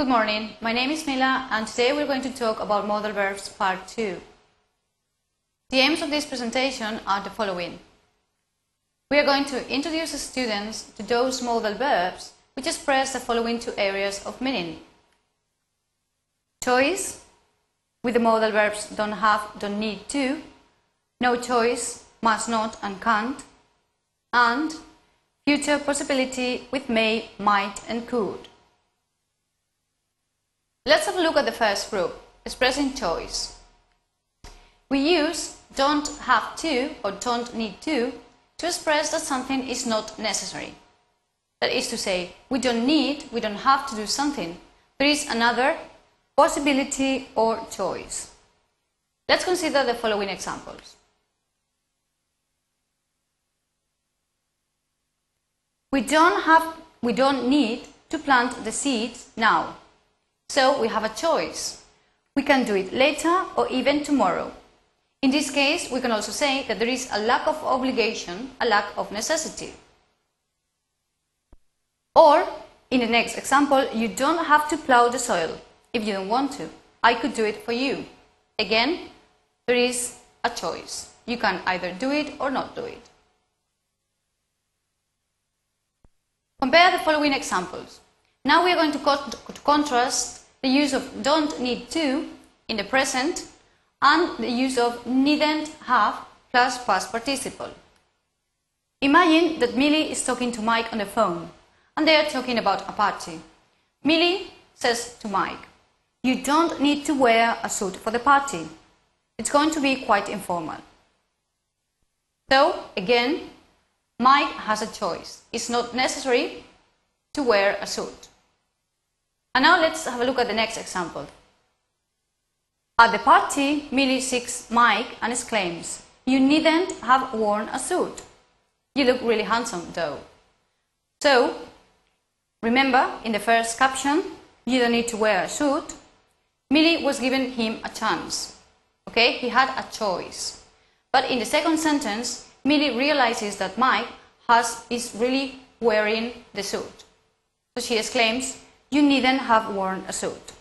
Good morning, my name is Mila and today we're going to talk about modal verbs part 2. The aims of this presentation are the following. We are going to introduce students to those modal verbs which express the following two areas of meaning. Choice, with the modal verbs don't have, don't need to, no choice, must not and can't, and future possibility with may, might and could. Let's have a look at the first group, expressing choice. We use don't have to or don't need to to express that something is not necessary. That is to say, we don't need, we don't have to do something. There is another possibility or choice. Let's consider the following examples. We don't have, we don't need to plant the seeds now. So we have a choice. We can do it later or even tomorrow. In this case, we can also say that there is a lack of obligation, a lack of necessity. Or, in the next example, you don't have to plow the soil if you don't want to. I could do it for you. Again, there is a choice. You can either do it or not do it. Compare the following examples. Now we are going to, co to contrast the use of don't need to in the present and the use of needn't have plus past participle. Imagine that Millie is talking to Mike on the phone and they are talking about a party. Millie says to Mike, You don't need to wear a suit for the party. It's going to be quite informal. So, again, Mike has a choice. It's not necessary to wear a suit. And now let's have a look at the next example. At the party, Millie seeks Mike and exclaims, You needn't have worn a suit. You look really handsome, though. So, remember in the first caption, you don't need to wear a suit. Millie was giving him a chance. Okay, he had a choice. But in the second sentence, Millie realizes that Mike has, is really wearing the suit. So she exclaims, You needn't have worn a suit.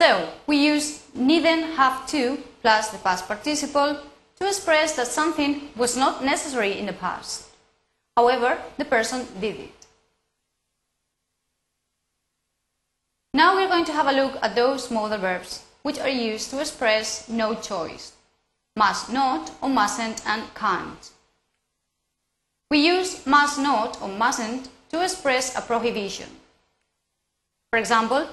So we use needn't have to plus the past participle to express that something was not necessary in the past. However, the person did it. Now we're going to have a look at those modal verbs which are used to express no choice must not or mustn't and can't. We use must not or mustn't to express a prohibition. For example,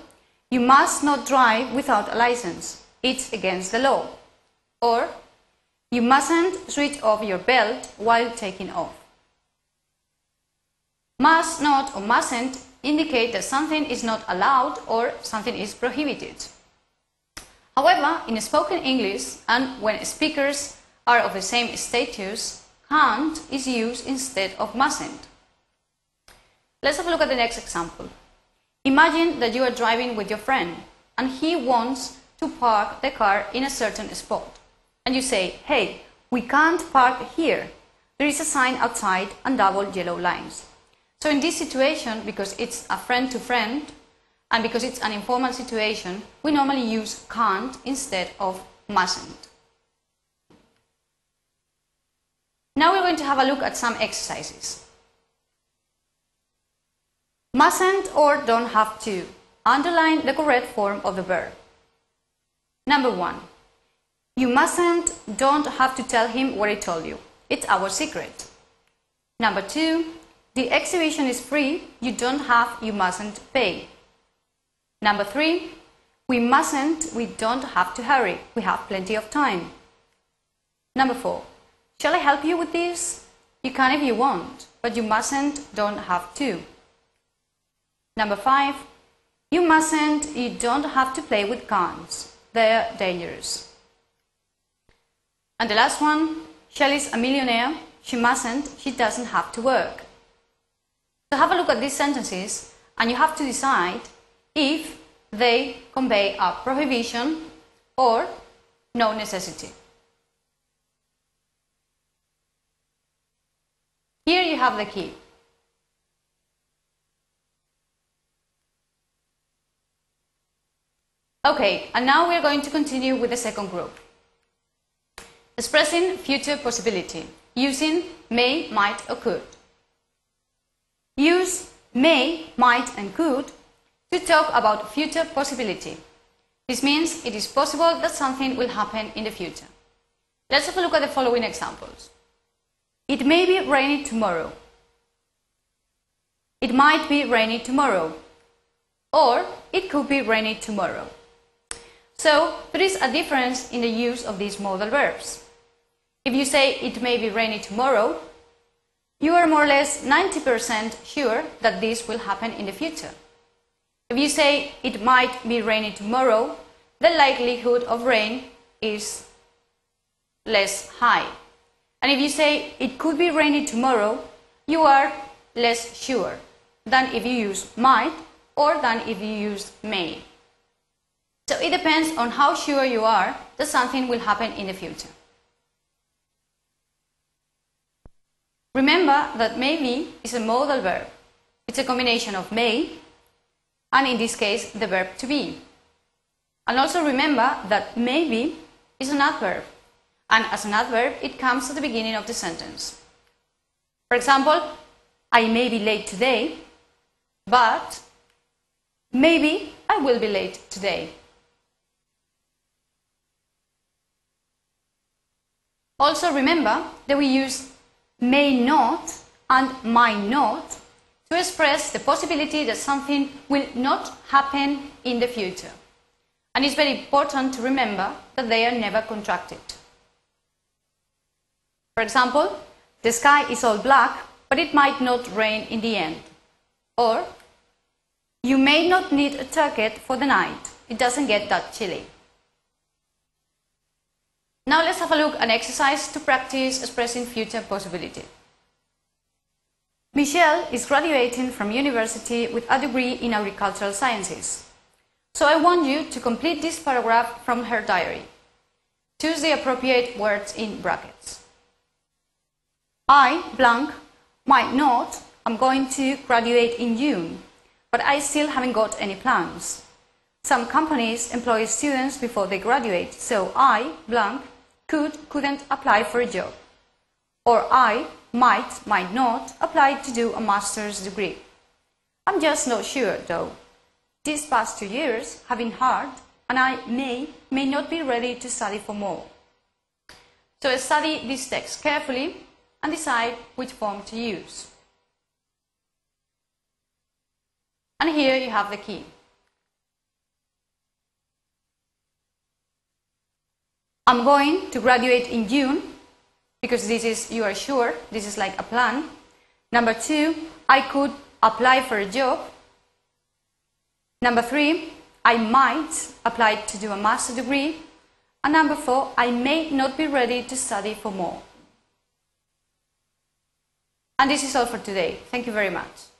you must not drive without a license. It's against the law. Or, you mustn't switch off your belt while taking off. Must not or mustn't indicate that something is not allowed or something is prohibited. However, in spoken English and when speakers are of the same status, can't is used instead of mustn't. Let's have a look at the next example. Imagine that you are driving with your friend and he wants to park the car in a certain spot. And you say, hey, we can't park here. There is a sign outside and double yellow lines. So in this situation, because it's a friend to friend, and because it's an informal situation, we normally use can't instead of mustn't. Now we're going to have a look at some exercises. Mustn't or don't have to. Underline the correct form of the verb. Number one. You mustn't, don't have to tell him what I told you. It's our secret. Number two. The exhibition is free. You don't have, you mustn't pay. Number three, we mustn't, we don't have to hurry. We have plenty of time. Number four, shall I help you with this? You can if you want, but you mustn't, don't have to. Number five, you mustn't, you don't have to play with guns. They're dangerous. And the last one, Shelley's a millionaire. She mustn't, she doesn't have to work. So have a look at these sentences and you have to decide if they convey a prohibition or no necessity. Here you have the key. Okay, and now we are going to continue with the second group. Expressing future possibility using may, might, or could. Use may, might, and could to talk about future possibility. This means it is possible that something will happen in the future. Let's have a look at the following examples. It may be rainy tomorrow. It might be rainy tomorrow. Or it could be rainy tomorrow. So there is a difference in the use of these modal verbs. If you say it may be rainy tomorrow, you are more or less 90% sure that this will happen in the future. If you say it might be rainy tomorrow, the likelihood of rain is less high. And if you say it could be rainy tomorrow, you are less sure than if you use might or than if you use may. So it depends on how sure you are that something will happen in the future. Remember that maybe is a modal verb. It's a combination of may and in this case the verb to be. And also remember that maybe is an adverb and as an adverb it comes at the beginning of the sentence. For example, I may be late today, but maybe I will be late today. Also remember that we use may not and might not to express the possibility that something will not happen in the future. And it's very important to remember that they are never contracted. For example, the sky is all black, but it might not rain in the end. Or, you may not need a jacket for the night. It doesn't get that chilly. Now let's have a look at an exercise to practice expressing future possibility. Michelle is graduating from university with a degree in agricultural sciences. So I want you to complete this paragraph from her diary. Choose the appropriate words in brackets. I, blank, might not, I'm going to graduate in June, but I still haven't got any plans. Some companies employ students before they graduate, so I, blank, could, couldn't apply for a job. Or I might, might not apply to do a master's degree. I'm just not sure though. These past two years have been hard and I may, may not be ready to study for more. So study this text carefully and decide which form to use. And here you have the key. I'm going to graduate in June because this is, you are sure, this is like a plan. Number two, I could apply for a job. Number three, I might apply to do a master degree. And number four, I may not be ready to study for more. And this is all for today. Thank you very much.